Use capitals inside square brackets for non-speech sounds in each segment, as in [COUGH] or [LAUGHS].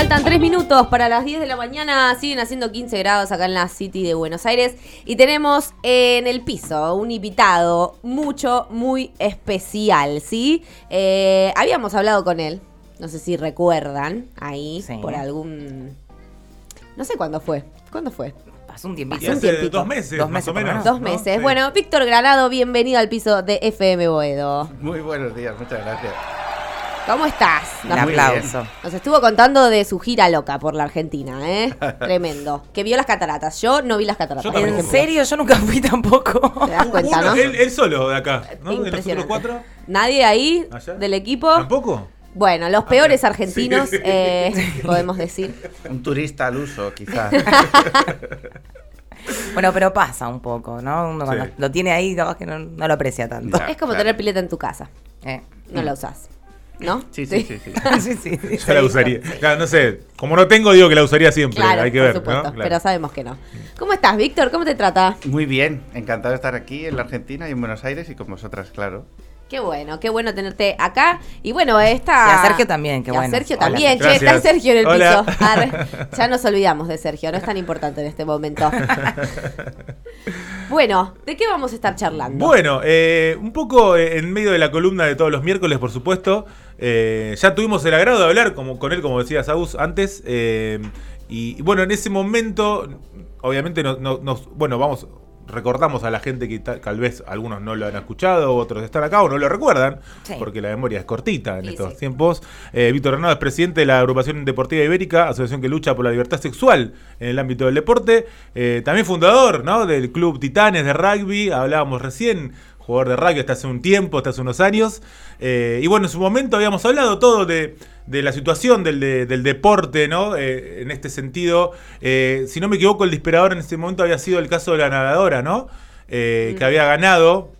Faltan 3 minutos para las 10 de la mañana. Siguen haciendo 15 grados acá en la City de Buenos Aires. Y tenemos en el piso un invitado mucho, muy especial, ¿sí? Eh, habíamos hablado con él. No sé si recuerdan ahí Sí. por algún. No sé cuándo fue. ¿Cuándo fue? Pasó un tiempito. Y un hace tiempito. dos meses, Dos más meses o por lo menos. menos. Dos ¿no? meses. Sí. Bueno, Víctor Granado, bienvenido al piso de FM Boedo. Muy buenos días, muchas gracias. ¿Cómo estás? Un aplauso. nos estuvo contando de su gira loca por la Argentina, ¿eh? [LAUGHS] Tremendo. Que vio las cataratas. Yo no vi las cataratas. Yo ¿En serio? Yo nunca fui tampoco. ¿Te das cuenta, Uno, no? él, él solo de acá, ¿no? De los otros cuatro. ¿Nadie ahí ¿Allá? del equipo? ¿Tampoco? Bueno, los peores argentinos, Sí. eh, [LAUGHS] podemos decir. Un turista al uso, quizás. [LAUGHS] Bueno, pero pasa un poco, ¿no? Uno cuando Sí. lo tiene ahí, capaz que no, no lo aprecia tanto. Ya. es como claro. tener pileta en tu casa. Eh. No la usás. ¿No? Sí, sí, sí, sí. sí, [LAUGHS] sí, sí. [LAUGHS] Yo la usaría. Claro, no sé. Como no tengo, digo que la usaría siempre. Claro, Hay que por ver. supuesto. ¿no? Claro. Pero sabemos que no. ¿Cómo estás, Víctor? ¿Cómo te trata? Muy bien, encantado de estar aquí en la Argentina y en Buenos Aires y con vosotras, claro. Qué bueno, qué bueno tenerte acá. Y bueno, esta. Y a Sergio también, qué Y a bueno. Sergio Hola. también, che, está Sergio en el Hola. piso. Arre. [LAUGHS] Ya nos olvidamos de Sergio, no es tan importante en este momento. Bueno, ¿de qué vamos a estar charlando? Bueno, eh, un poco eh, en medio de la columna de todos los miércoles, por supuesto. eh, ya tuvimos el agrado de hablar como, con él, como decía Saúl antes. eh, y, bueno, en ese momento, obviamente, no- no- nos, bueno, vamos, recordamos a la gente que ta- tal vez algunos no lo han escuchado, otros están acá o no lo recuerdan, Sí. porque la memoria es cortita en Sí, estos sí. tiempos. Eh, Víctor Hernando es presidente de la agrupación deportiva ibérica, asociación que lucha por la libertad sexual en el ámbito del deporte. Eh, también fundador ¿no? del club Titanes de rugby, hablábamos recién, jugador de rugby hasta hace un tiempo, hasta hace unos años. Eh, y bueno, en su momento habíamos hablado todo de, de la situación del, de- del deporte, ¿no? Eh, en este sentido, eh, si no me equivoco, el disparador en ese momento había sido el caso de la nadadora, ¿no? Que había ganado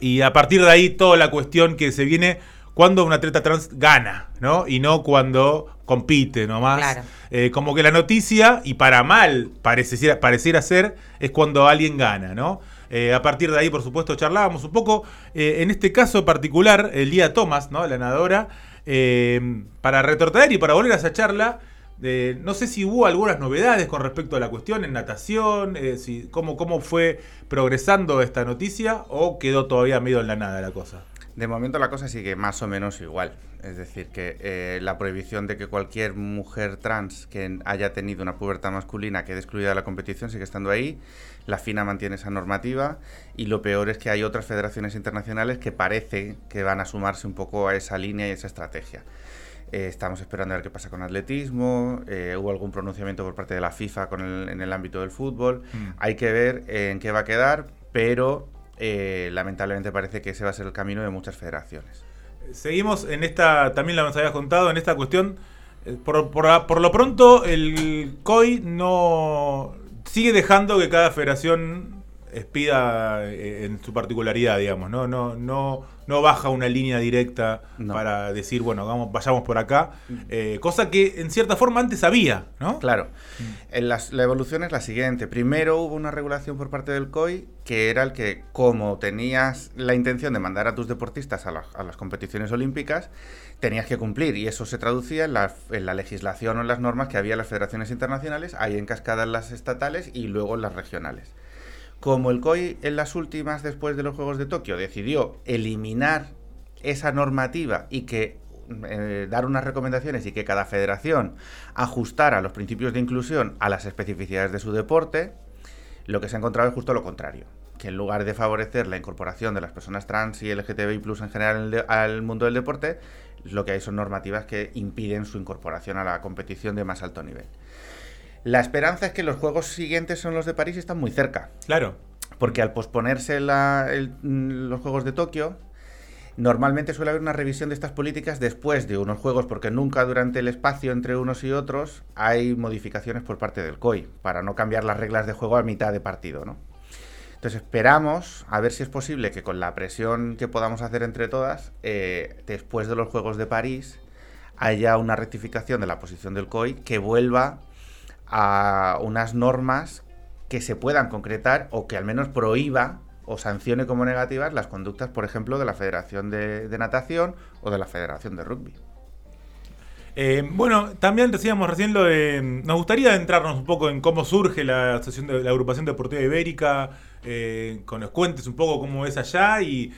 y a partir de ahí toda la cuestión que se viene cuando un atleta trans gana, ¿no? Y no cuando compite nomás. Claro. Eh, como que la noticia, y para mal pareciera, pareciera ser, es cuando alguien gana, ¿no? Eh, a partir de ahí, por supuesto, charlábamos un poco. Eh, en este caso particular, Elía Thomas, ¿no? La nadadora, eh, para retrotraer y para volver a esa charla, eh, no sé si hubo algunas novedades con respecto a la cuestión en natación, si, cómo, cómo fue progresando esta noticia o quedó todavía medio en la nada la cosa. De momento la cosa sigue más o menos igual. Es decir, que eh, la prohibición de que cualquier mujer trans que haya tenido una pubertad masculina quede excluida de la competición sigue estando ahí. La FINA mantiene esa normativa y lo peor es que hay otras federaciones internacionales que parece que van a sumarse un poco a esa línea y esa estrategia. Eh, estamos esperando a ver qué pasa con atletismo. eh, hubo algún pronunciamiento por parte de la FIFA con el- en el ámbito del fútbol. Mm. Hay que ver en qué va a quedar, pero eh, lamentablemente parece que ese va a ser el camino de muchas federaciones. Seguimos en esta, también la nos habías contado, en esta cuestión. eh, Por, por- por lo pronto, el COI no sigue dejando que cada federación expida eh, en su particularidad, digamos, ¿no? No, no, no baja una línea directa No. para decir, bueno, vamos, vayamos por acá. eh, cosa que en cierta forma antes había, ¿no? Claro, En las- la evolución es la siguiente. Primero hubo una regulación por parte del COI que era el que, como tenías la intención de mandar a tus deportistas a, la- a las competiciones olímpicas, tenías que cumplir. Y eso se traducía en la, en la legislación o en las normas que había en las federaciones internacionales, ahí en cascada en las estatales y luego en las regionales. Como el COI en las últimas, después de los Juegos de Tokio, decidió eliminar esa normativa y que eh, dar unas recomendaciones y que cada federación ajustara los principios de inclusión a las especificidades de su deporte, lo que se ha encontrado es justo lo contrario. Que en lugar de favorecer la incorporación de las personas trans y LGTBI en general al mundo del deporte, lo que hay son normativas que impiden su incorporación a la competición de más alto nivel. La esperanza es que los juegos siguientes son los de París y están muy cerca. Claro. Porque al posponerse la- el- mm, los Juegos de Tokio, normalmente suele haber una revisión de estas políticas después de unos Juegos, porque nunca durante el espacio entre unos y otros hay modificaciones por parte del COI, para no cambiar las reglas de juego a mitad de partido, ¿no? Entonces esperamos a ver si es posible que con la presión que podamos hacer entre todas, eh, después de los Juegos de París, haya una rectificación de la posición del COI que vuelva a unas normas que se puedan concretar o que al menos prohíba o sancione como negativas las conductas, por ejemplo, de la Federación de, Natación o de la Federación de Rugby. Eh, bueno, también decíamos recién lo de. Nos gustaría adentrarnos un poco en cómo surge la asociación de la agrupación deportiva ibérica, eh, con los cuentes un poco cómo es allá y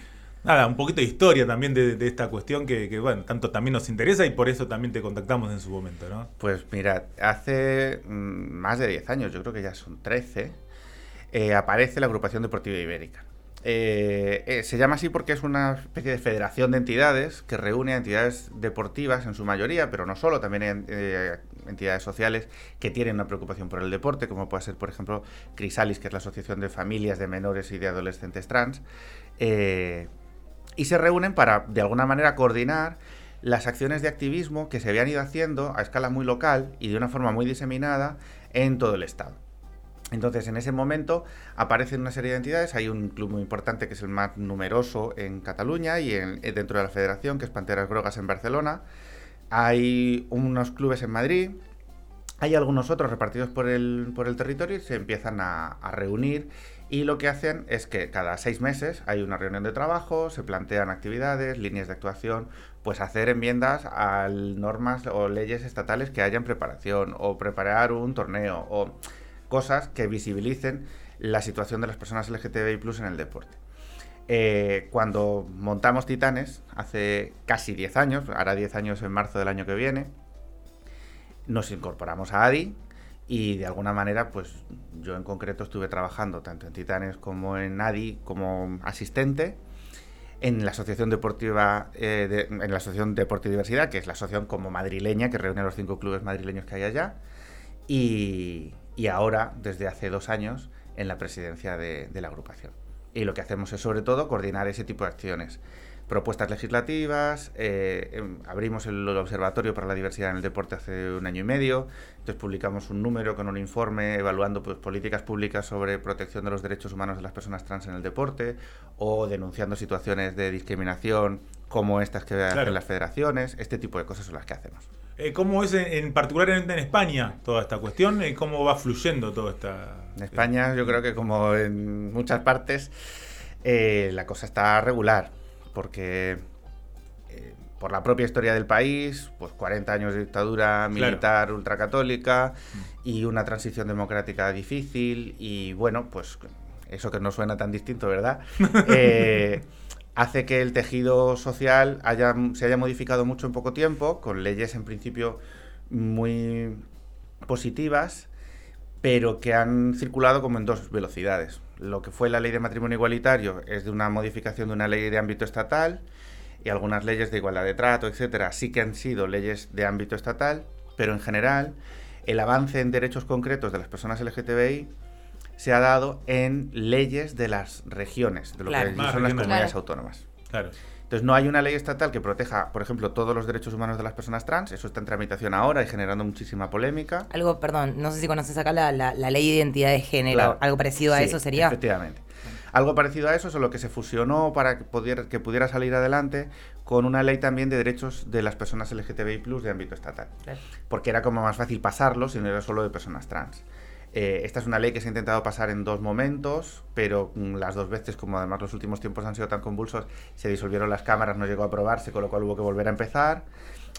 nada, un poquito de historia también de, esta cuestión que, bueno, tanto también nos interesa y por eso también te contactamos en su momento, ¿no? Pues mira, hace mm, más de 10 años, yo creo que ya son 13, eh, aparece la agrupación deportiva ibérica. Eh, eh, se llama así porque es una especie de federación de entidades que reúne a entidades deportivas en su mayoría, pero no solo, también hay entidades sociales que tienen una preocupación por el deporte, como puede ser, por ejemplo, Crisalis, que es la Asociación de Familias de Menores y de Adolescentes Trans, y se reúnen para, de alguna manera, coordinar las acciones de activismo que se habían ido haciendo a escala muy local y de una forma muy diseminada en todo el Estado. Entonces, en ese momento aparecen una serie de entidades. Hay un club muy importante que es el más numeroso en Cataluña y en, eh, dentro de la federación, que es Panteras Grogas en Barcelona. Hay unos clubes en Madrid. Hay algunos otros repartidos por el, por el territorio y se empiezan a, a reunir. Y lo que hacen es que cada seis meses hay una reunión de trabajo, se plantean actividades, líneas de actuación, pues hacer enmiendas a normas o leyes estatales que haya en preparación, o preparar un torneo, o cosas que visibilicen la situación de las personas LGTBI en el deporte. Eh, cuando montamos Titanes, hace casi 10 años, hará 10 años en marzo del año que viene, nos incorporamos a ADI y de alguna manera, pues yo en concreto estuve trabajando tanto en Titanes como en ADI como asistente en la Asociación Deportiva eh, en la Asociación Deporte y Diversidad, que es la asociación como madrileña que reúne a los cinco clubes madrileños que hay allá, y, y ahora, desde hace dos años, en la presidencia de, de, la agrupación. Y lo que hacemos es, sobre todo, coordinar ese tipo de acciones. Propuestas legislativas, eh, abrimos el Observatorio para la Diversidad en el Deporte hace un año y medio, entonces publicamos un número con un informe evaluando pues, políticas públicas sobre protección de los derechos humanos de las personas trans en el deporte o denunciando situaciones de discriminación como estas que claro. hacen las federaciones, este tipo de cosas son las que hacemos. Eh, ¿Cómo es en, particular en, en, España toda esta cuestión? Eh, ¿Cómo va fluyendo toda esta...? En España yo creo que como en muchas partes eh, la cosa está regular, porque eh, por la propia historia del país, pues 40 años de dictadura militar claro. ultracatólica y una transición democrática difícil y bueno, pues eso que no suena tan distinto, ¿verdad? [LAUGHS] eh, hace que el tejido social haya, se haya modificado mucho en poco tiempo, con leyes en principio muy positivas, pero que han circulado como en dos velocidades. Lo que fue la ley de matrimonio igualitario es de una modificación de una ley de ámbito estatal y algunas leyes de igualdad de trato, etcétera, sí que han sido leyes de ámbito estatal, pero en general el avance en derechos concretos de las personas LGTBI se ha dado en leyes de las regiones, de lo claro. que son las comunidades claro. autónomas. Claro. Entonces no hay una ley estatal que proteja, por ejemplo, todos los derechos humanos de las personas trans. Eso está en tramitación ahora y generando muchísima polémica. Algo, perdón, no sé si conoces acá la, la, la ley de identidad de género. Claro. Algo parecido a sí, eso sería. Efectivamente. Algo parecido a eso es lo que se fusionó para que pudiera, que pudiera salir adelante con una ley también de derechos de las personas LGTBI plus de ámbito estatal. Claro. Porque era como más fácil pasarlo si no era solo de personas trans. Eh, esta es una ley que se ha intentado pasar en dos momentos, pero las dos veces, como además los últimos tiempos han sido tan convulsos, se disolvieron las cámaras, no llegó a aprobarse, con lo cual hubo que volver a empezar.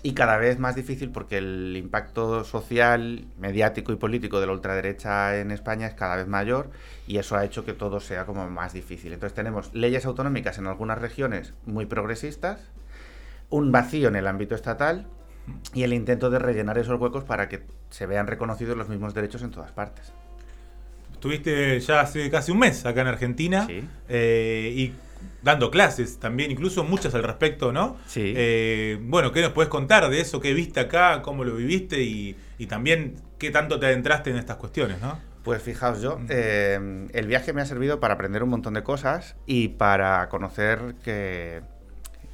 Y cada vez más difícil porque el impacto social, mediático y político de la ultraderecha en España es cada vez mayor y eso ha hecho que todo sea como más difícil. Entonces tenemos leyes autonómicas en algunas regiones muy progresistas, un vacío en el ámbito estatal y el intento de rellenar esos huecos para que se vean reconocidos los mismos derechos en todas partes. Estuviste ya hace casi un mes acá en Argentina sí. eh, y dando clases también, incluso muchas al respecto, ¿no? Sí. Eh, bueno, ¿qué nos puedes contar de eso? ¿Qué viste acá? ¿Cómo lo viviste? Y, y también, ¿qué tanto te adentraste en estas cuestiones, no? Pues fijaos, yo, eh, el viaje me ha servido para aprender un montón de cosas y para conocer que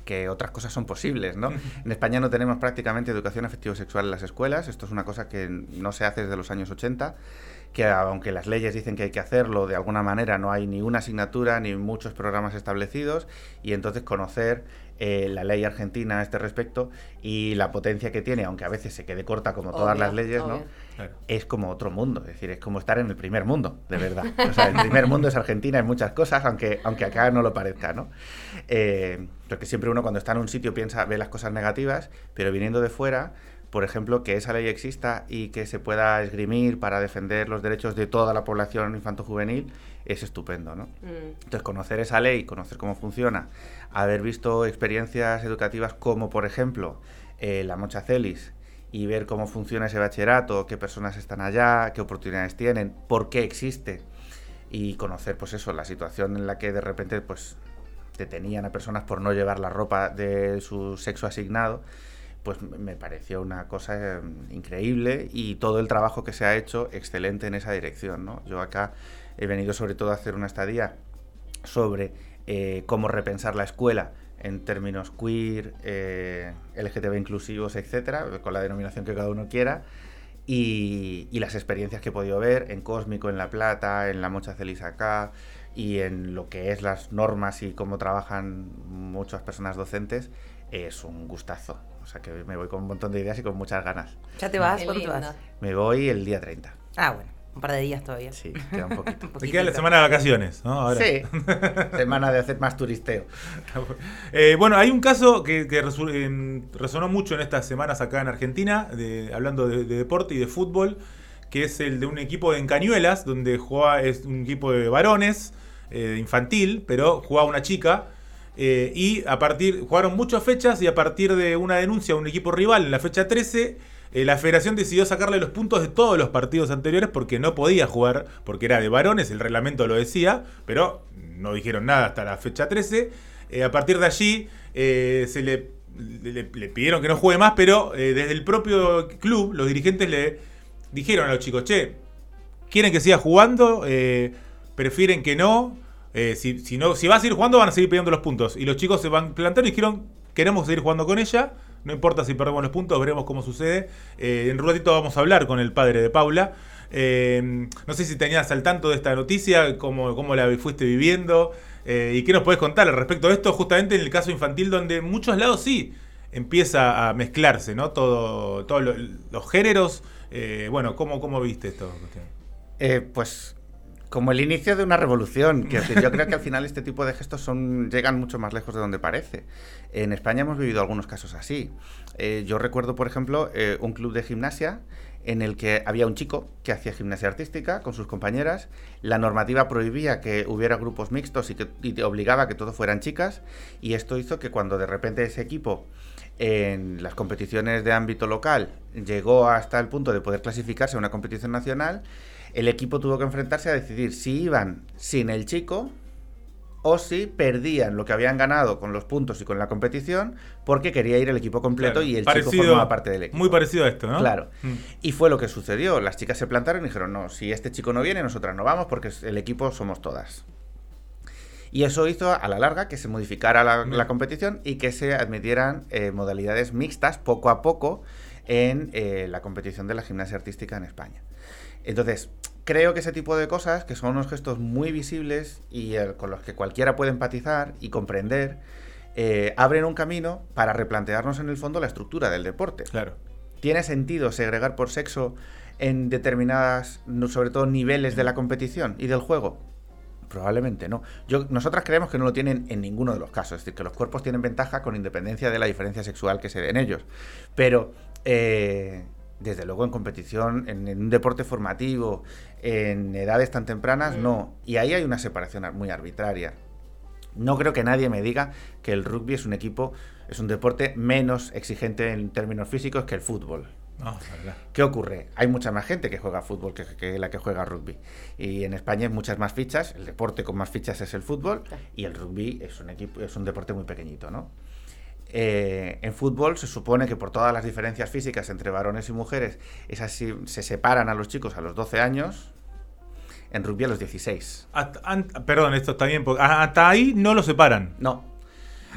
que otras cosas son posibles, ¿no? [LAUGHS] En España no tenemos prácticamente educación afectivo-sexual en las escuelas, esto es una cosa que no se hace desde los años 80, que aunque las leyes dicen que hay que hacerlo, de alguna manera no hay ni una asignatura ni muchos programas establecidos, y entonces conocer eh, la ley argentina a este respecto y la potencia que tiene, aunque a veces se quede corta como obvio, todas las leyes, obvio. ¿no? Claro. Es como otro mundo, es decir, es como estar en el primer mundo, de verdad. O sea, el primer mundo es Argentina en muchas cosas, aunque, aunque acá no lo parezca, ¿no? Eh, porque siempre uno cuando está en un sitio piensa, ve las cosas negativas, pero viniendo de fuera, por ejemplo, que esa ley exista y que se pueda esgrimir para defender los derechos de toda la población infanto-juvenil es estupendo, ¿no? Mm. Entonces, conocer esa ley, conocer cómo funciona, haber visto experiencias educativas como, por ejemplo, eh, la Mocha Celis y ver cómo funciona ese bachillerato, qué personas están allá, qué oportunidades tienen, por qué existe y conocer, pues eso, la situación en la que de repente, pues detenían a personas por no llevar la ropa de su sexo asignado, pues me pareció una cosa eh, increíble y todo el trabajo que se ha hecho excelente en esa dirección, ¿no? Yo acá he venido sobre todo a hacer una estadía sobre eh, cómo repensar la escuela en términos queer, eh, LGTB inclusivos, etcétera, con la denominación que cada uno quiera. Y, y las experiencias que he podido ver en Cósmico, en La Plata, en La Mocha Celis acá y en lo que es las normas y cómo trabajan muchas personas docentes, es un gustazo. O sea que me voy con un montón de ideas y con muchas ganas. ¿Ya te vas? ¿Cuándo te vas? Me voy el día 30. Ah, bueno, un par de días todavía. Sí, queda un [LAUGHS] poquito. Un queda la semana de vacaciones, ¿no? Ahora. Sí, [LAUGHS] semana de hacer más turisteo. Eh, bueno, hay un caso que, que resonó mucho en estas semanas acá en Argentina, de- hablando de, de deporte y de fútbol, que es el de un equipo en Cañuelas, donde juega, es un equipo de varones, eh, infantil, pero jugaba una chica. Eh, y a partir, jugaron muchas fechas y a partir de una denuncia a un equipo rival en la fecha 13, eh, la federación decidió sacarle los puntos de todos los partidos anteriores porque no podía jugar, porque era de varones, el reglamento lo decía, pero no dijeron nada hasta la fecha 13. Eh, a partir de allí se le, le- le pidieron que no juegue más, pero desde el propio club los dirigentes le dijeron a los chicos, che, quieren que siga jugando, prefieren que no. Eh, si, no, si va a seguir jugando, van a seguir pidiendo los puntos. Y los chicos se van planteando y dijeron, queremos seguir jugando con ella. No importa si perdemos los puntos, veremos cómo sucede. Eh, en un ratito vamos a hablar con el padre de Paula. Eh, no sé si tenías al tanto de esta noticia, cómo, cómo la fuiste viviendo. y qué nos podés contar al respecto de esto, justamente en el caso infantil, donde en muchos lados sí empieza a mezclarse, ¿no? Todo, todos lo- los géneros. Bueno, ¿cómo, ¿cómo viste esto? Pues como el inicio de una revolución. Decir, yo creo que al [LAUGHS] final este tipo de gestos son, llegan mucho más lejos de donde parece. En España hemos vivido algunos casos así. Eh, yo recuerdo, por ejemplo, eh, un club de gimnasia en el que había un chico que hacía gimnasia artística con sus compañeras. La normativa prohibía que hubiera grupos mixtos y, que, y te obligaba a que todo fueran chicas. Y esto hizo que cuando de repente ese equipo en las competiciones de ámbito local llegó hasta el punto de poder clasificarse a una competición nacional, el equipo tuvo que enfrentarse a decidir si iban sin el chico o si perdían lo que habían ganado con los puntos y con la competición porque quería ir el equipo completo Claro, y el parecido- chico formaba parte del equipo. Muy parecido a esto, ¿no? Claro. Mm. Y fue lo que sucedió. Las chicas se plantaron y dijeron, no, si este chico no viene, nosotras no vamos porque el equipo somos todas. Y eso hizo a la larga que se modificara la, la competición y que se admitieran eh, modalidades mixtas poco a poco en eh, la competición de la gimnasia artística en España. Entonces, creo que ese tipo de cosas, que son unos gestos muy visibles y con los que cualquiera puede empatizar y comprender, eh, abren un camino para replantearnos en el fondo la estructura del deporte. Claro. ¿Tiene sentido segregar por sexo en determinadas, sobre todo, niveles de la competición y del juego? Probablemente no. Yo, nosotras creemos que no lo tienen en ninguno de los casos. Es decir, que los cuerpos tienen ventaja con independencia de la diferencia sexual que se dé en ellos. Pero, eh, desde luego, en competición, en, en un deporte formativo, en edades tan tempranas, no. Y ahí hay una separación ar- muy arbitraria. No creo que nadie me diga que el rugby es un equipo, es un deporte menos exigente en términos físicos que el fútbol. No, ojalá. ¿Qué ocurre? Hay mucha más gente que juega fútbol que, que la que juega rugby. Y en España hay muchas más fichas. El deporte con más fichas es el fútbol y el rugby es un equipo, es un deporte muy pequeñito, ¿no? Eh, en fútbol se supone que por todas las diferencias físicas entre varones y mujeres, esas sí- se separan a los chicos a los 12 años. En rugby a los 16. Hasta- an- perdón, esto está bien. porque ah, hasta ahí no lo separan. No,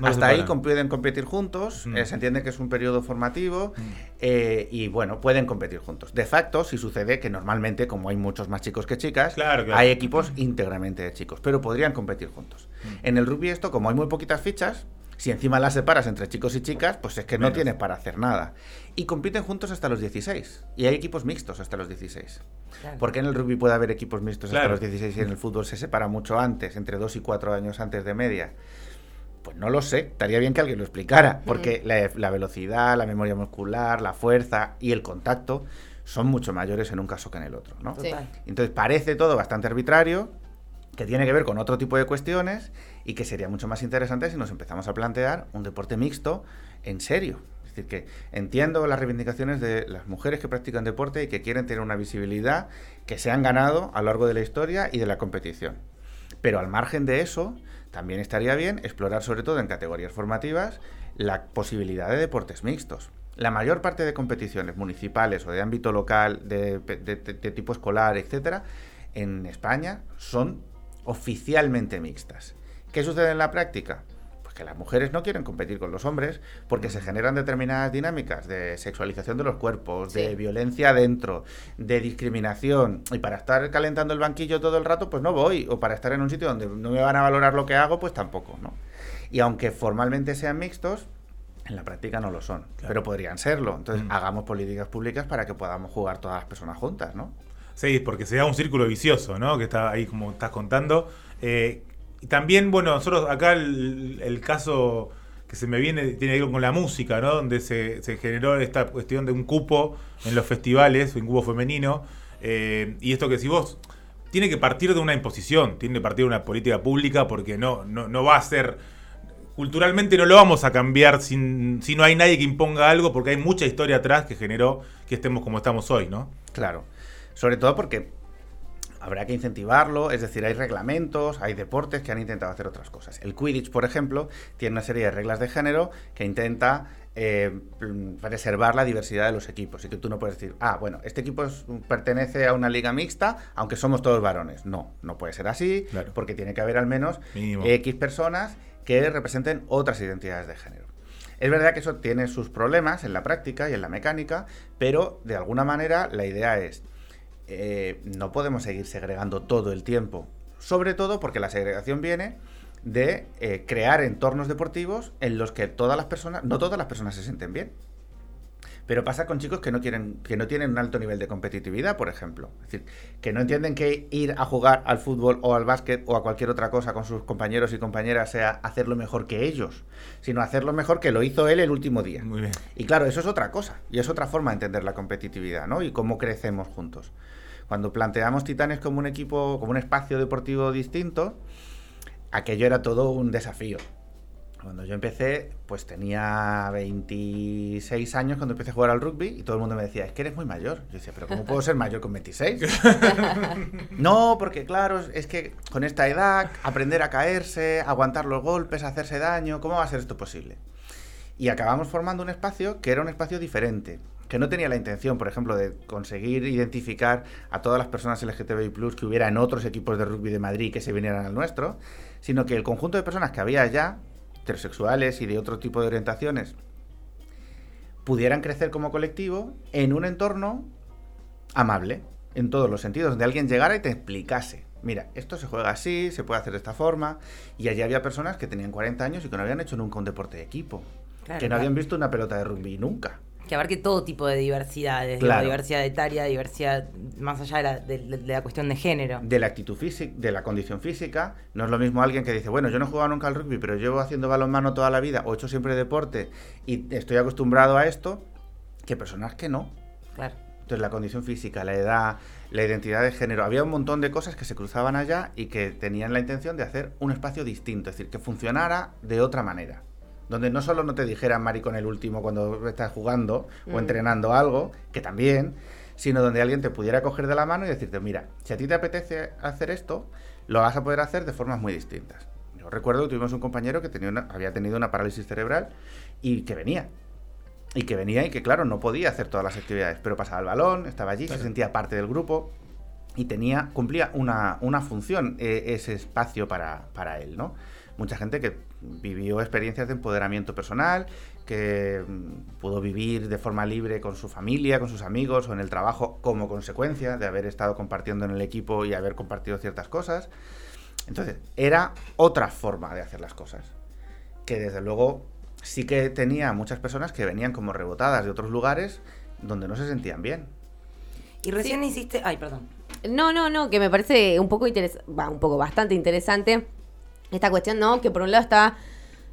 Hasta ahí pueden competir juntos, Mm. eh, se entiende que es un periodo formativo eh, y bueno, pueden competir juntos. De facto, sí sucede que normalmente, como hay muchos más chicos que chicas, Claro, claro. hay equipos íntegramente de chicos, pero podrían competir juntos. Mm. En el rugby esto, como hay muy poquitas fichas, si encima las separas entre chicos y chicas, pues es que no tienes para hacer nada. Y compiten juntos hasta los 16. Y hay equipos mixtos hasta los 16. Claro. ¿Por qué en el rugby puede haber equipos mixtos Claro. hasta los 16 y en el fútbol se separa mucho antes, entre 2 y 4 años antes de media? Pues no lo sé, estaría bien que alguien lo explicara, porque la, la velocidad, la memoria muscular, la fuerza y el contacto son mucho mayores en un caso que en el otro, ¿no? Sí. Entonces parece todo bastante arbitrario, que tiene que ver con otro tipo de cuestiones y que sería mucho más interesante si nos empezamos a plantear un deporte mixto en serio. Es decir, que entiendo las reivindicaciones de las mujeres que practican deporte y que quieren tener una visibilidad que se han ganado a lo largo de la historia y de la competición. Pero al margen de eso, también estaría bien explorar, sobre todo en categorías formativas, la posibilidad de deportes mixtos. La mayor parte de competiciones municipales o de ámbito local, de, de- tipo escolar, etcétera, en España son oficialmente mixtas. ¿Qué sucede en la práctica? Pues que las mujeres no quieren competir con los hombres porque se generan determinadas dinámicas de sexualización de los cuerpos, de violencia dentro, de discriminación. Y para estar calentando el banquillo todo el rato, pues no voy. O para estar en un sitio donde no me van a valorar lo que hago, pues tampoco, ¿no? Y aunque formalmente sean mixtos, en la práctica no lo son, pero podrían serlo. Entonces, Mm. hagamos políticas públicas para que podamos jugar todas las personas juntas, ¿no? Sí, porque se da un círculo vicioso, ¿no? Que está ahí como estás contando. Eh, y también, bueno, nosotros acá el, caso que se me viene tiene que ver con la música, ¿no? Donde se, se generó esta cuestión de un cupo en los festivales, un cupo femenino. Eh, y esto que si vos tiene que partir de una imposición, tiene que partir de una política pública porque no, no, no va a ser culturalmente no lo vamos a cambiar sin, si no hay nadie que imponga algo, porque hay mucha historia atrás que generó que estemos como estamos hoy, ¿no? Claro. Sobre todo porque habrá que incentivarlo, es decir, hay reglamentos, hay deportes que han intentado hacer otras cosas. El Quidditch, por ejemplo, tiene una serie de reglas de género que intenta eh, preservar la diversidad de los equipos y que tú no puedes decir, ah, bueno, este equipo es- pertenece a una liga mixta, aunque somos todos varones. No, no puede ser así, Claro. porque tiene que haber al menos Mínimo. X personas que representen otras identidades de género. Es verdad que eso tiene sus problemas en la práctica y en la mecánica, pero de alguna manera la idea es, eh, no podemos seguir segregando todo el tiempo, sobre todo porque la segregación viene de eh, crear entornos deportivos en los que todas las personas, no todas las personas se sienten bien. Pero pasa con chicos que no quieren, que no tienen un alto nivel de competitividad, por ejemplo. Es decir, que no entienden que ir a jugar al fútbol o al básquet o a cualquier otra cosa con sus compañeros y compañeras sea hacerlo mejor que ellos, sino hacerlo mejor que lo hizo él el último día. Muy bien. Y claro, eso es otra cosa, y es otra forma de entender la competitividad, ¿no? Y cómo crecemos juntos. Cuando planteamos Titanes como un equipo, como un espacio deportivo distinto, aquello era todo un desafío. Cuando yo empecé, pues tenía 26 años cuando empecé a jugar al rugby y todo el mundo me decía, es que eres muy mayor. Yo decía, pero ¿cómo puedo ser mayor con 26? [LAUGHS] no, porque claro, es que con esta edad, aprender a caerse, aguantar los golpes, hacerse daño, ¿cómo va a ser esto posible? Y acabamos formando un espacio que era un espacio diferente, que no tenía la intención, por ejemplo, de conseguir identificar a todas las personas LGTBI plus que hubiera en otros equipos de rugby de Madrid que se vinieran al nuestro, sino que el conjunto de personas que había allá, heterosexuales y de otro tipo de orientaciones, pudieran crecer como colectivo en un entorno amable, en todos los sentidos, donde alguien llegara y te explicase. Mira, esto se juega así, se puede hacer de esta forma. Y allí había personas que tenían 40 años y que no habían hecho nunca un deporte de equipo. Claro, que no claro. habían visto una pelota de rugby nunca. Que abarque todo tipo de diversidades, Claro. diversidad etaria, diversidad más allá de la, de- de la cuestión de género. De la actitud física, de la condición física. No es lo mismo alguien que dice, bueno, yo no he jugado nunca al rugby, pero llevo haciendo balonmano toda la vida, o he hecho siempre deporte y estoy acostumbrado a esto, que personas que no. Claro. Entonces la condición física, la edad, la identidad de género, había un montón de cosas que se cruzaban allá y que tenían la intención de hacer un espacio distinto, es decir, que funcionara de otra manera. Donde no solo no te dijeran maricón el último cuando estás jugando o Mm. entrenando algo, que también, sino donde alguien te pudiera coger de la mano y decirte, mira, si a ti te apetece hacer esto, lo vas a poder hacer de formas muy distintas. Yo recuerdo que tuvimos un compañero que tenía una- había tenido una parálisis cerebral y que venía. Y que venía y que, claro, no podía hacer todas las actividades, pero pasaba el balón, estaba allí, se sentía parte del grupo y tenía, cumplía una, una función eh, ese espacio para, para él, ¿no? Mucha gente que vivió experiencias de empoderamiento personal, que mm, pudo vivir de forma libre con su familia, con sus amigos o en el trabajo como consecuencia de haber estado compartiendo en el equipo y haber compartido ciertas cosas. Entonces, era otra forma de hacer las cosas. Que desde luego sí que tenía muchas personas que venían como rebotadas de otros lugares donde no se sentían bien. Y recién hiciste. Ay, perdón. No, no, no, que me parece un poco interesante, un poco bastante interesante esta cuestión, ¿no? Que por un lado está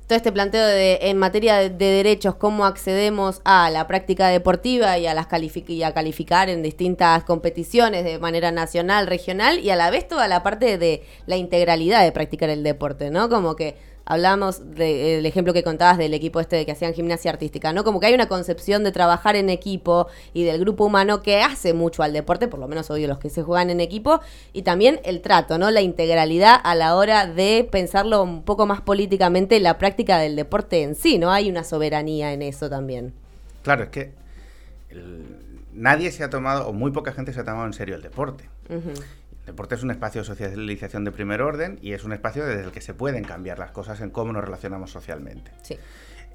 todo este planteo de en materia de, de derechos, cómo accedemos a la práctica deportiva y a las calific- y a calificar en distintas competiciones de manera nacional, regional y a la vez toda la parte de la integralidad de practicar el deporte, ¿no? Como que hablamos del ejemplo que contabas del equipo este de que hacían gimnasia artística, ¿no? Como que hay una concepción de trabajar en equipo y del grupo humano que hace mucho al deporte, por lo menos obvio los que se juegan en equipo, y también el trato, ¿no? La integralidad a la hora de pensarlo un poco más políticamente, la práctica del deporte en sí, ¿no? Hay una soberanía en eso también. Claro, es que el- nadie se ha tomado, o muy poca gente se ha tomado en serio el deporte. Deporte es un espacio de socialización de primer orden y es un espacio desde el que se pueden cambiar las cosas en cómo nos relacionamos socialmente. Sí.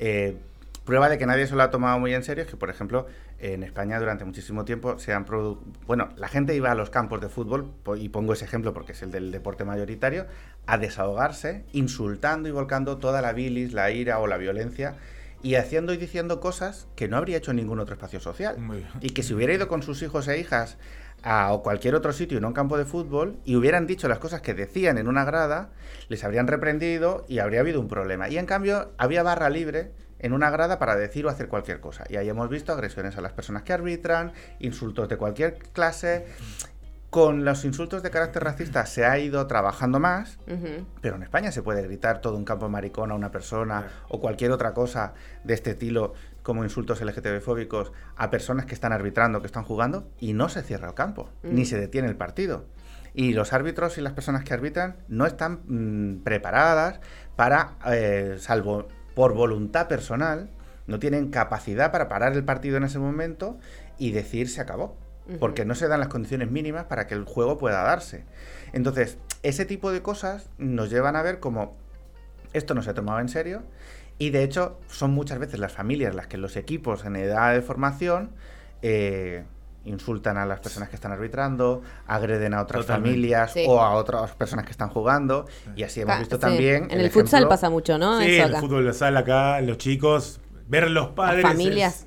Eh, prueba de que nadie se lo ha tomado muy en serio es que, por ejemplo, en España durante muchísimo tiempo se han produ- Bueno, la gente iba a los campos de fútbol, y pongo ese ejemplo porque es el del deporte mayoritario, a desahogarse, insultando y volcando toda la bilis, la ira o la violencia y haciendo y diciendo cosas que no habría hecho en ningún otro espacio social. Muy bien. Y que si hubiera ido con sus hijos e hijas a o cualquier otro sitio y no a un campo de fútbol y hubieran dicho las cosas que decían en una grada, les habrían reprendido y habría habido un problema. Y en cambio había barra libre en una grada para decir o hacer cualquier cosa. Y ahí hemos visto agresiones a las personas que arbitran, insultos de cualquier clase. Con los insultos de carácter racista se ha ido trabajando más, pero en España se puede gritar todo un campo maricón a una persona o cualquier otra cosa de este estilo como insultos LGTB-fóbicos a personas que están arbitrando, que están jugando y no se cierra el campo, ni se detiene el partido. Y los árbitros y las personas que arbitran no están mm, preparadas para, eh, salvo por voluntad personal, no tienen capacidad para parar el partido en ese momento y decir se acabó. Porque no se dan las condiciones mínimas para que el juego pueda darse. Entonces, ese tipo de cosas nos llevan a ver como esto no se tomaba en serio y de hecho son muchas veces las familias las que los equipos en edad de formación eh, insultan a las personas que están arbitrando, agreden a otras Totalmente. familias Sí. o a otras personas que están jugando y así hemos visto sí. también En el, futsal ejemplo- pasa mucho, ¿no? Sí, Eso el fútbol de sala acá, los chicos, ver los padres. familias. es-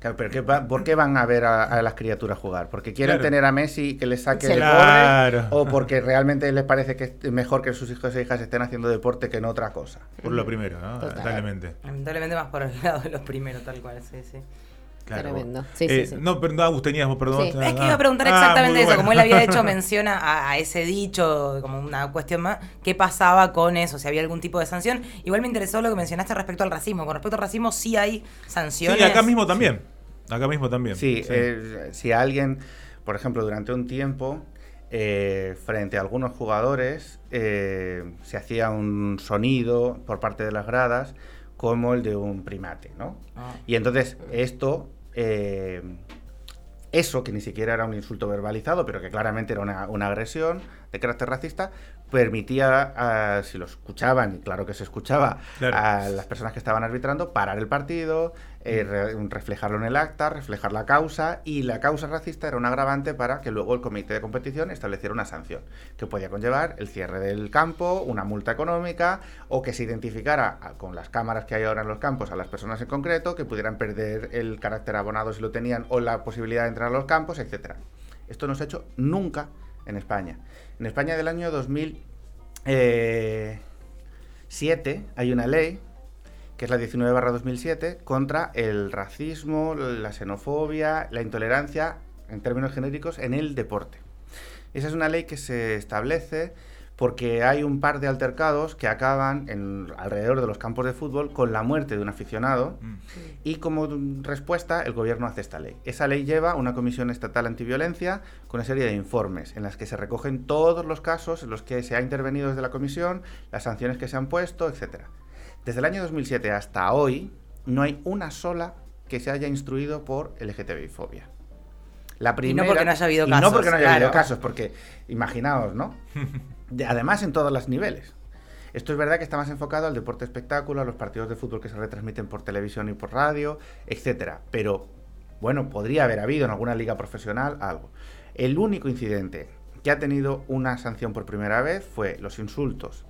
Claro, pero ¿qué va- ¿por qué van a ver a, a las criaturas jugar? ¿Porque quieren Claro. tener a Messi que les saque Sí. el Claro. borde? ¿O porque realmente les parece que es mejor que sus hijos e hijas estén haciendo deporte que en otra cosa? por lo primero, ¿no? Total. Lamentablemente. Lamentablemente más por el lado de los primeros, tal cual, sí, sí. Claro. Tremendo. Sí, Eh, sí, sí. No, perdón, tenías vos, perdón. Sí. Es que Ah, iba a preguntar ah, exactamente eso, como él había hecho [LAUGHS] mención a, a ese dicho, como una cuestión más, ¿qué pasaba con eso? Si había algún tipo de sanción. Igual me interesó lo que mencionaste respecto al racismo. Con respecto al racismo sí hay sanciones. Sí, acá mismo también. Acá mismo también. Sí, eh, si alguien, por ejemplo, durante un tiempo, eh, frente a algunos jugadores, eh, se hacía un sonido por parte de las gradas como el de un primate, ¿no? Ah. Y entonces esto, eh, eso que ni siquiera era un insulto verbalizado, pero que claramente era una, una agresión de carácter racista, permitía, a- si lo escuchaban, y claro que se escuchaba, Claro. a las personas que estaban arbitrando, parar el partido, eh, re- reflejarlo en el acta, reflejar la causa, y la causa racista era un agravante para que luego el comité de competición estableciera una sanción, que podía conllevar el cierre del campo, una multa económica, o que se identificara a- con las cámaras que hay ahora en los campos a las personas en concreto, que pudieran perder el carácter abonado si lo tenían, o la posibilidad de entrar a los campos, etcétera. Esto no se ha hecho nunca en España. En España del año 2007 hay una ley, que es la 19-2007, contra el racismo, la xenofobia, la intolerancia, en términos genéricos, en el deporte. Esa es una ley que se establece porque hay un par de altercados que acaban en, alrededor de los campos de fútbol con la muerte de un aficionado Mm. y como respuesta el gobierno hace esta ley. Esa ley lleva una comisión estatal antiviolencia con una serie de informes en las que se recogen todos los casos en los que se ha intervenido desde la comisión, las sanciones que se han puesto, etc. Desde el año 2007 hasta hoy no hay una sola que se haya instruido por LGTBI-fobia. La primera, porque no haya habido y no casos, porque no haya habido casos, porque imaginaos, ¿no? [LAUGHS] De- además en todos los niveles. Esto es verdad que está más enfocado al deporte espectáculo, a los partidos de fútbol que se retransmiten por televisión y por radio, etcétera. Pero bueno, podría haber habido en alguna liga profesional algo. El único incidente que ha tenido una sanción por primera vez fue los insultos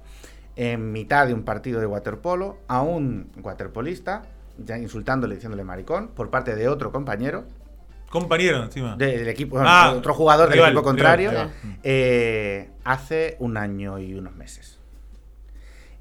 en mitad de un partido de waterpolo a un waterpolista, ya insultándole, diciéndole maricón, por parte de otro compañero Compañero, encima. de- del equipo, Ah, otro jugador del equipo contrario, rival, rival. eh, hace un año y unos meses.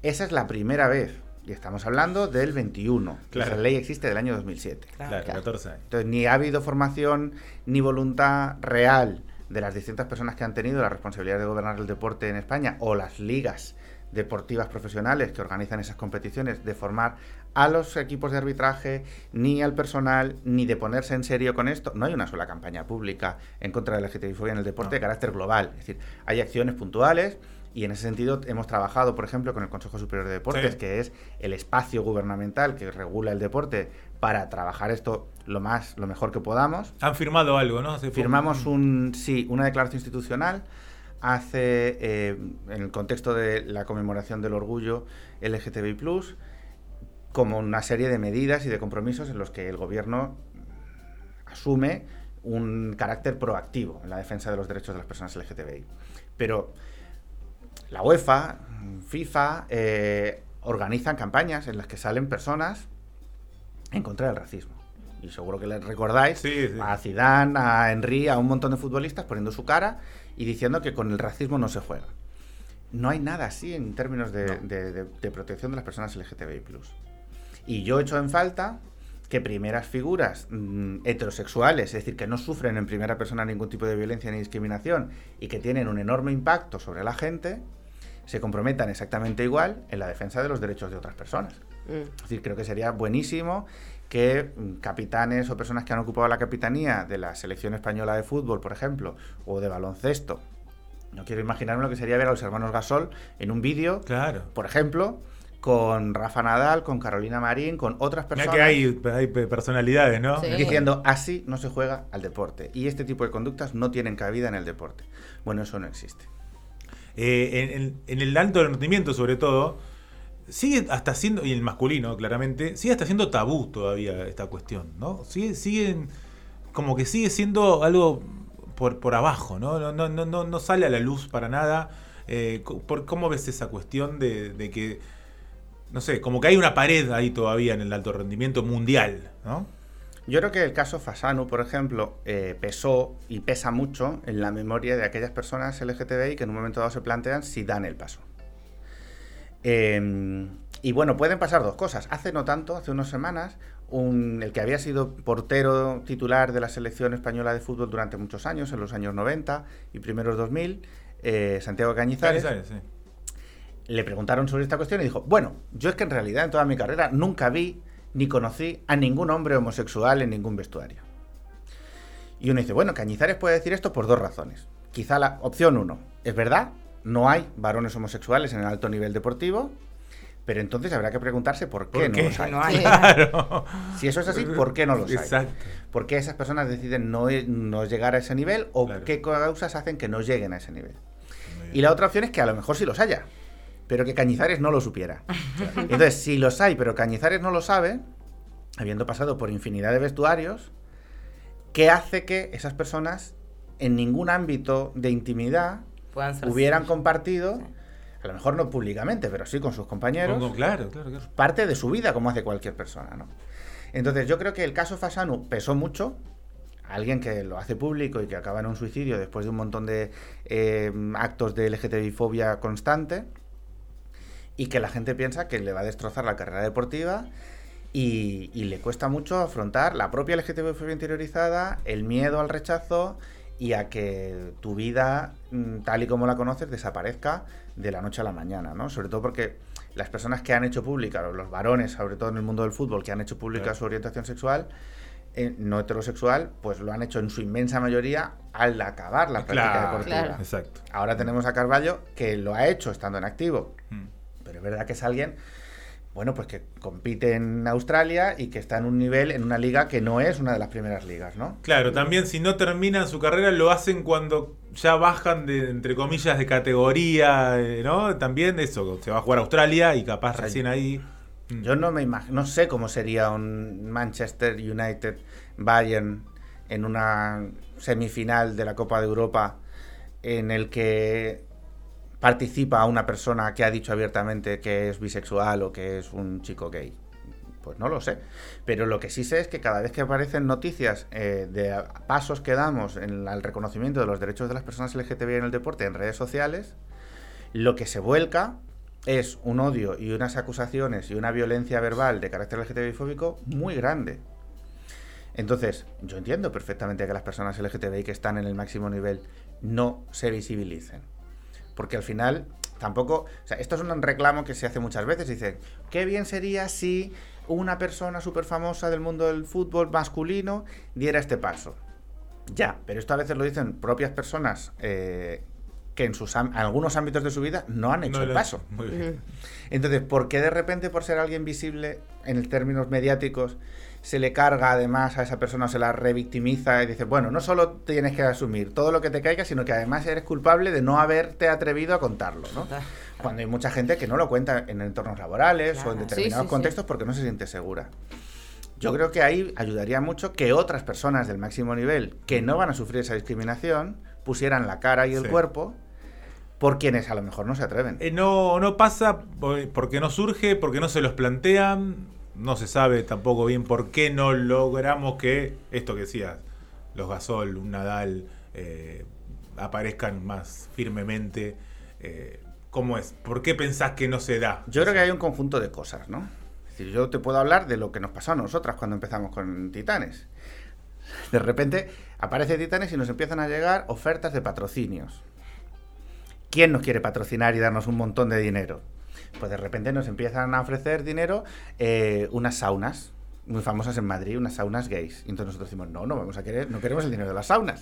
Esa es la primera vez. Y estamos hablando del 21. Claro. Esa ley existe del año 2007. Claro, 14 años. Entonces, ni ha habido formación ni voluntad real de las distintas personas que han tenido la responsabilidad de gobernar el deporte en España o las ligas deportivas profesionales que organizan esas competiciones de formar a los equipos de arbitraje, ni al personal, ni de ponerse en serio con esto. No hay una sola campaña pública en contra de la LGTBI en el deporte de carácter global. Es decir, hay acciones puntuales y en ese sentido hemos trabajado, por ejemplo, con el Consejo Superior de Deportes, Sí. que es el espacio gubernamental que regula el deporte para trabajar esto lo más lo mejor que podamos. Han firmado algo, ¿no? Hace. Firmamos un sí, una declaración institucional hace eh, en el contexto de la conmemoración del orgullo LGTBI+, como una serie de medidas y de compromisos en los que el gobierno asume un carácter proactivo en la defensa de los derechos de las personas LGTBI. Pero la UEFA, FIFA, eh, organizan campañas en las que salen personas en contra del racismo. Y seguro que les recordáis Sí, sí. a Zidane, a Henry, a un montón de futbolistas poniendo su cara y diciendo que con el racismo no se juega. No hay nada así en términos de, de- de- de protección de las personas LGTBI+. Y yo echo en falta que primeras figuras mm, heterosexuales, es decir, que no sufren en primera persona ningún tipo de violencia ni discriminación y que tienen un enorme impacto sobre la gente, se comprometan exactamente igual en la defensa de los derechos de otras personas. Mm. Es decir, creo que sería buenísimo que mm, capitanes o personas que han ocupado la capitanía de la selección española de fútbol, por ejemplo, o de baloncesto, no quiero imaginarme lo que sería ver a los hermanos Gasol en un vídeo, Claro. por ejemplo, con Rafa Nadal, con Carolina Marín, con otras personas que hay, hay pe- personalidades, ¿no? Sí. diciendo así no se juega al deporte y este tipo de conductas no tienen cabida en el deporte. Bueno, eso no existe. Eh, en, en- en el alto rendimiento, sobre todo, sigue hasta siendo, y el masculino, claramente, sigue hasta siendo tabú todavía esta cuestión, ¿no? Sigue, siguen, como que sigue siendo algo por, por abajo, ¿no? No, no, no, no, no sale a la luz para nada. Eh, ¿Cómo ves esa cuestión de, de que, no sé, como que hay una pared ahí todavía en el alto rendimiento mundial, ¿no? Yo creo que el caso Fasano, por ejemplo, eh, pesó y pesa mucho en la memoria de aquellas personas LGTBI que en un momento dado se plantean si dan el paso. Eh, y bueno, pueden pasar dos cosas. Hace no tanto, hace unas semanas, un- el que había sido portero titular de la selección española de fútbol durante muchos años, en los años 90 y primeros 2000, eh, Santiago Cañizares, Cañizares, sí. Le preguntaron sobre esta cuestión y dijo, bueno, yo es que en realidad en toda mi carrera nunca vi ni conocí a ningún hombre homosexual en ningún vestuario. Y uno dice, bueno, Cañizares puede decir esto por dos razones. Quizá la opción uno, es verdad, no hay varones homosexuales en el alto nivel deportivo, pero entonces habrá que preguntarse por qué, ¿Por no los hay. no hay? Sí. Claro. Si eso es así, ¿por qué no los hay? Exacto. ¿Por qué esas personas deciden no, no llegar a ese nivel o Claro. qué causas hacen que no lleguen a ese nivel? Y la otra opción es que a lo mejor sí los haya, pero que Cañizares no lo supiera. [LAUGHS] Entonces, si los hay, pero Cañizares no lo sabe, habiendo pasado por infinidad de vestuarios, ¿qué hace que esas personas en ningún ámbito de intimidad hubieran sí. compartido, Sí. a lo mejor no públicamente, pero sí con sus compañeros, Pongo- claro, claro, claro. parte de su vida como hace cualquier persona, ¿no? Entonces yo creo que el caso Fasanu pesó mucho. Alguien que lo hace público y que acaba en un suicidio después de un montón de eh, actos de LGTBI-fobia constante y que la gente piensa que le va a destrozar la carrera deportiva y, y le cuesta mucho afrontar la propia LGTBI-fobia interiorizada, el miedo al rechazo y a que tu vida, mm, tal y como la conoces, desaparezca de la noche a la mañana, ¿no? Sobre todo porque las personas que han hecho pública, los- los varones, sobre todo en el mundo del fútbol, que han hecho pública Claro. su orientación sexual, eh, no heterosexual, pues lo han hecho en su inmensa mayoría al acabar la práctica Claro, deportiva. Claro. Exacto. Ahora tenemos a Carballo que lo ha hecho estando en activo, Mm. Pero es verdad que es alguien, bueno, pues que compite en Australia y que está en un nivel, en una liga que no es una de las primeras ligas, ¿no? Claro, también si no terminan su carrera lo hacen cuando ya bajan de, entre comillas, de categoría, eh, ¿no? También eso, se va a jugar a Australia y capaz sea, recién ahí... mm. Yo no me imagino, no sé cómo sería un Manchester United Bayern en una semifinal de la Copa de Europa en el que participa una persona que ha dicho abiertamente que es bisexual o que es un chico gay. Pues no lo sé. Pero lo que sí sé es que cada vez que aparecen noticias eh, de pasos que damos en reconocimiento de los derechos de las personas LGTBI en el deporte en redes sociales, lo que se vuelca es un odio y unas acusaciones y una violencia verbal de carácter LGTBI fóbico muy grande. Entonces, yo entiendo perfectamente que las personas LGTBI que están en el máximo nivel no se visibilicen. Porque al final, tampoco. O sea, esto es un reclamo que se hace muchas veces. Dicen, qué bien sería si una persona súper famosa del mundo del fútbol masculino diera este paso. Ya, pero esto a veces lo dicen propias personas eh, que en sus algunos ámbitos de su vida no han hecho No el paso. Muy bien. Entonces, ¿por qué de repente por ser alguien visible en términos mediáticos se le carga además a esa persona o se la revictimiza y dice, bueno, no solo tienes que asumir todo lo que te caiga, sino que además eres culpable de no haberte atrevido a contarlo, ¿no? Cuando hay mucha gente que no lo cuenta en entornos laborales o en determinados Sí, sí, contextos porque no se siente segura. Yo creo que ahí ayudaría mucho que otras personas del máximo nivel que no van a sufrir esa discriminación pusieran la cara y el Sí. cuerpo por quienes a lo mejor no se atreven. Eh, no, no pasa por- porque no surge, porque no se los plantean. No se sabe tampoco bien por qué no logramos que esto que decías, los Gasol, un Nadal, eh, aparezcan más firmemente. Eh, ¿Cómo es? ¿Por qué pensás que no se da? Yo creo que hay un conjunto de cosas, ¿no? Es decir, yo te puedo hablar de lo que nos pasó a nosotras cuando empezamos con Titanes. De repente aparece Titanes y nos empiezan a llegar ofertas de patrocinios. ¿Quién nos quiere patrocinar y darnos un montón de dinero? Pues de repente nos empiezan a ofrecer dinero eh, unas saunas muy famosas en Madrid, unas saunas gays. Y entonces nosotros decimos, no, no vamos a querer, no queremos el dinero de las saunas.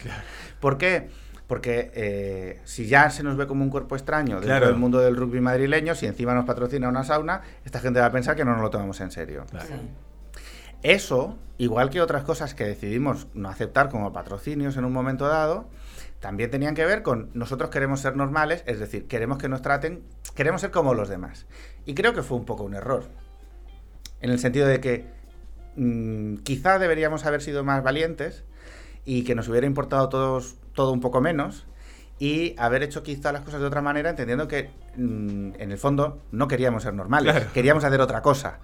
¿Por qué? Porque eh, si ya se nos ve como un cuerpo extraño dentro Claro. del mundo del rugby madrileño, si encima nos patrocina una sauna, esta gente va a pensar que no nos lo tomamos en serio. Claro. Sí. Eso, igual que otras cosas que decidimos no aceptar como patrocinios en un momento dado, también tenían que ver con nosotros queremos ser normales, es decir, queremos que nos traten, queremos ser como los demás. Y creo que fue un poco un error. En el sentido de que mm, quizá deberíamos haber sido más valientes y que nos hubiera importado todos, todo un poco menos y haber hecho quizá las cosas de otra manera, entendiendo que mm, en el fondo no queríamos ser normales, Claro. queríamos hacer otra cosa.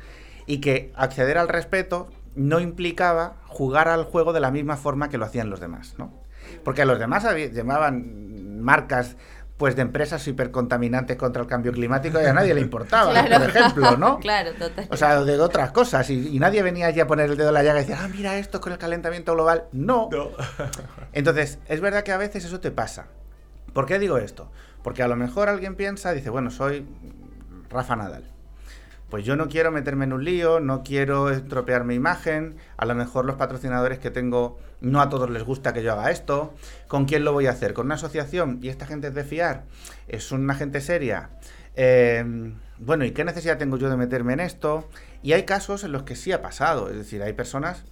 Y que acceder al respeto no implicaba jugar al juego de la misma forma que lo hacían los demás, ¿no? Porque a los demás había- llamaban marcas pues de empresas hipercontaminantes contra el cambio climático y a nadie le importaba, [LAUGHS] Claro. por ejemplo, ¿no? [LAUGHS] Claro, total. O sea, de otras cosas. Y, y nadie venía allí a poner el dedo en la llaga y decir, ah, mira esto con el calentamiento global. No. No. [LAUGHS] Entonces, es verdad que a veces eso te pasa. ¿Por qué digo esto? Porque a lo mejor alguien piensa, dice, bueno, soy Rafa Nadal. Pues yo no quiero meterme en un lío, no quiero estropear mi imagen, a lo mejor los patrocinadores que tengo no a todos les gusta que yo haga esto, ¿con quién lo voy a hacer? ¿Con una asociación? ¿Y esta gente es de fiar? ¿Es una gente seria? Eh, bueno, ¿y qué necesidad tengo yo de meterme en esto? Y hay casos en los que sí ha pasado, es decir, hay personas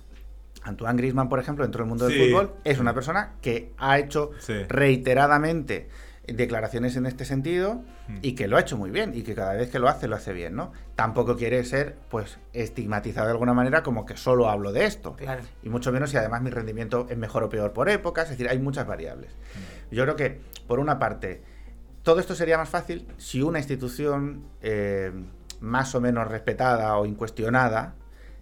Antoine Griezmann, por ejemplo, dentro del mundo del fútbol, es una persona que ha hecho Sí. reiteradamente declaraciones en este sentido Mm. y que lo ha hecho muy bien y que cada vez que lo hace lo hace bien, ¿no? Tampoco quiere ser pues estigmatizado de alguna manera como que solo hablo de esto. Claro. Y mucho menos si además mi rendimiento es mejor o peor por épocas, es decir, hay muchas variables. Yo creo que, por una parte, todo esto sería más fácil si una institución eh, más o menos respetada o incuestionada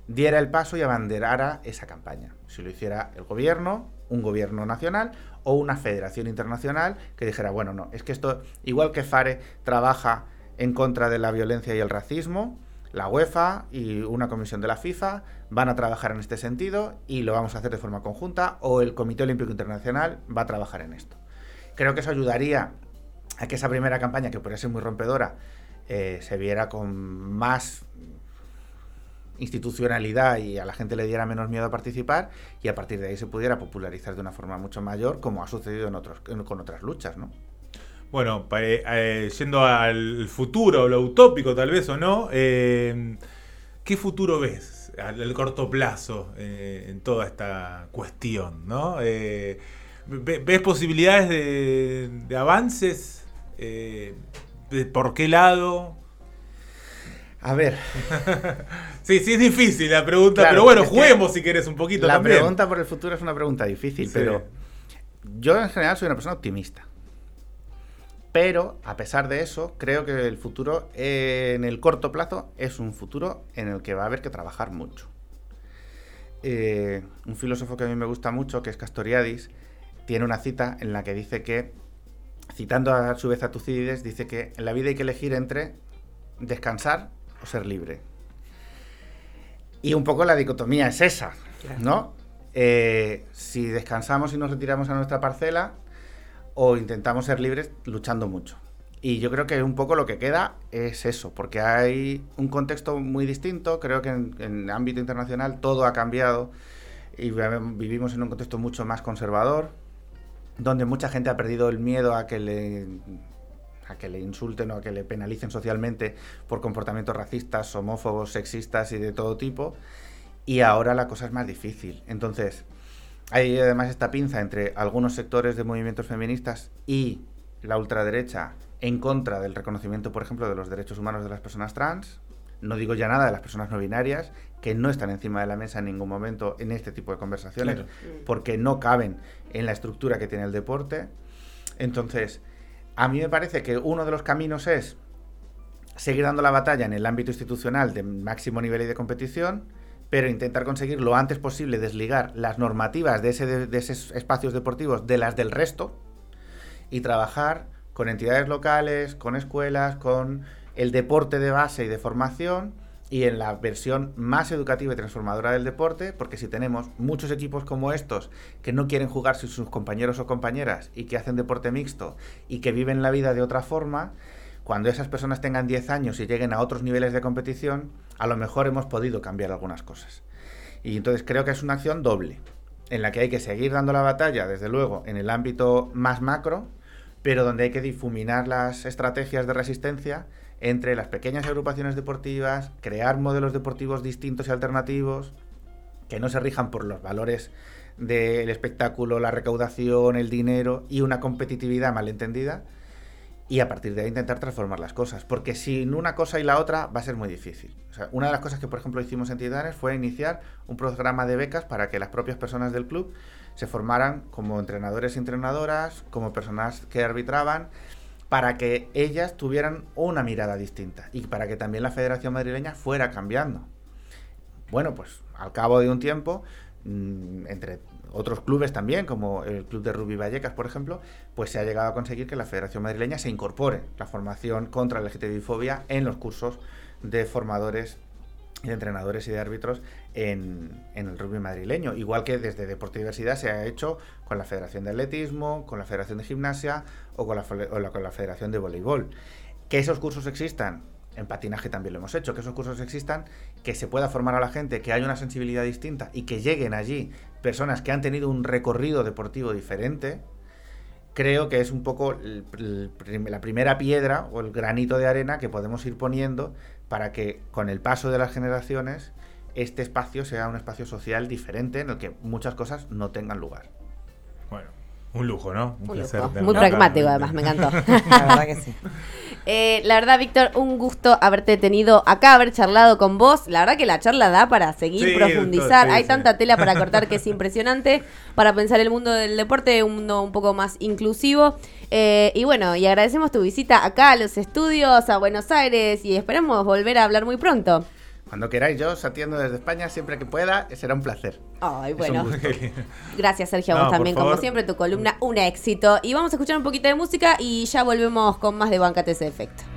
diera el paso y abanderara esa campaña. Si lo hiciera el gobierno, un gobierno nacional o una federación internacional que dijera, bueno, no, es que esto, igual que FARE trabaja en contra de la violencia y el racismo, la UEFA y una comisión de la FIFA van a trabajar en este sentido y lo vamos a hacer de forma conjunta o el Comité Olímpico Internacional va a trabajar en esto. Creo que eso ayudaría a que esa primera campaña, que podría ser muy rompedora, eh, se viera con más institucionalidad y a la gente le diera menos miedo a participar y a partir de ahí se pudiera popularizar de una forma mucho mayor como ha sucedido en otros, en- con otras luchas, ¿no? Bueno, eh, eh, yendo al futuro, lo utópico tal vez o no, eh, ¿qué futuro ves al, corto plazo en toda esta cuestión? ¿no? Ve- ¿Ves posibilidades de, de avances? De ¿Por qué lado? A ver, [LAUGHS] Sí, sí, es difícil la pregunta, Claro, pero bueno, juguemos si querés un poquito la también. pregunta por el futuro es una pregunta difícil, Sí. pero yo en general soy una persona optimista. Pero, a pesar de eso, creo que el futuro en el corto plazo es un futuro en el que va a haber que trabajar mucho. Eh, un filósofo que a mí me gusta mucho, que es Castoriadis, tiene una cita en la que dice que, citando a su vez a Tucídides, dice que en la vida hay que elegir entre descansar o ser libre. Y un poco la dicotomía es esa, ¿no? Eh, si descansamos y nos retiramos a nuestra parcela o intentamos ser libres luchando mucho. Y yo creo que un poco lo que queda es eso, porque hay un contexto muy distinto, creo que en, en ámbito internacional todo ha cambiado y vivimos en un contexto mucho más conservador, donde mucha gente ha perdido el miedo a que le a que le insulten o a que le penalicen socialmente por comportamientos racistas, homófobos, sexistas y de todo tipo. Y ahora la cosa es más difícil. Entonces, hay además esta pinza entre algunos sectores de movimientos feministas y la ultraderecha en contra del reconocimiento, por ejemplo, de los derechos humanos de las personas trans. No digo ya nada de las personas no binarias, que no están encima de la mesa en ningún momento en este tipo de conversaciones, Claro. porque no caben en la estructura que tiene el deporte. Entonces, a mí me parece que uno de los caminos es seguir dando la batalla en el ámbito institucional de máximo nivel y de competición, pero intentar conseguir lo antes posible desligar las normativas de, ese, esos espacios deportivos de las del resto y trabajar con entidades locales, con escuelas, con el deporte de base y de formación y en la versión más educativa y transformadora del deporte, porque si tenemos muchos equipos como estos que no quieren jugar sin sus compañeros o compañeras y que hacen deporte mixto y que viven la vida de otra forma, cuando esas personas tengan 10 años y lleguen a otros niveles de competición, a lo mejor hemos podido cambiar algunas cosas. Y entonces creo que es una acción doble, en la que hay que seguir dando la batalla, desde luego, en el ámbito más macro, pero donde hay que difuminar las estrategias de resistencia entre las pequeñas agrupaciones deportivas, crear modelos deportivos distintos y alternativos, que no se rijan por los valores del espectáculo, la recaudación, el dinero y una competitividad malentendida, y a partir de ahí intentar transformar las cosas, porque sin una cosa y la otra va a ser muy difícil. O sea, una de las cosas que, por ejemplo, hicimos en Titanes fue iniciar un programa de becas para que las propias personas del club se formaran como entrenadores y entrenadoras, como personas que arbitraban, para que ellas tuvieran una mirada distinta y para que también la Federación Madrileña fuera cambiando. Bueno, pues al cabo de un tiempo, mm, entre otros clubes también, como el Club de Rugby Vallecas, por ejemplo, pues se ha llegado a conseguir que la Federación Madrileña se incorpore la formación contra la LGTBI-fobia en los cursos de formadores de entrenadores y de árbitros en, en, el rugby madrileño. Igual que desde Deporte y Diversidad se ha hecho con la Federación de Atletismo, con la Federación de Gimnasia o con la, o la, con la Federación de Voleibol. Que esos cursos existan, en patinaje también lo hemos hecho, que esos cursos existan, que se pueda formar a la gente, que haya una sensibilidad distinta y que lleguen allí personas que han tenido un recorrido deportivo diferente, creo que es un poco la primera piedra o el granito de arena que podemos ir poniendo para que con el paso de las generaciones este espacio sea un espacio social diferente en el que muchas cosas no tengan lugar. Un lujo, ¿no? Un, un placer. Lujo. Muy pragmático, además, me encantó. [LAUGHS] La verdad que sí. [LAUGHS] Eh, la verdad, Víctor, un gusto haberte tenido acá, haber charlado con vos. La verdad que la charla da para seguir, Sí, profundizar. sí, Hay sí. tanta tela para cortar que es [LAUGHS] impresionante. Para pensar el mundo del deporte, un mundo un poco más inclusivo. Eh, y bueno, y agradecemos tu visita acá a los estudios, a Buenos Aires, y esperamos volver a hablar muy pronto. Cuando queráis, yo os atiendo desde España siempre que pueda, será un placer. Ay, bueno. [LAUGHS] Gracias, Sergio, a vos también, como siempre, tu columna, un éxito. Y vamos a escuchar un poquito de música y ya volvemos con más de Bancate ese efecto.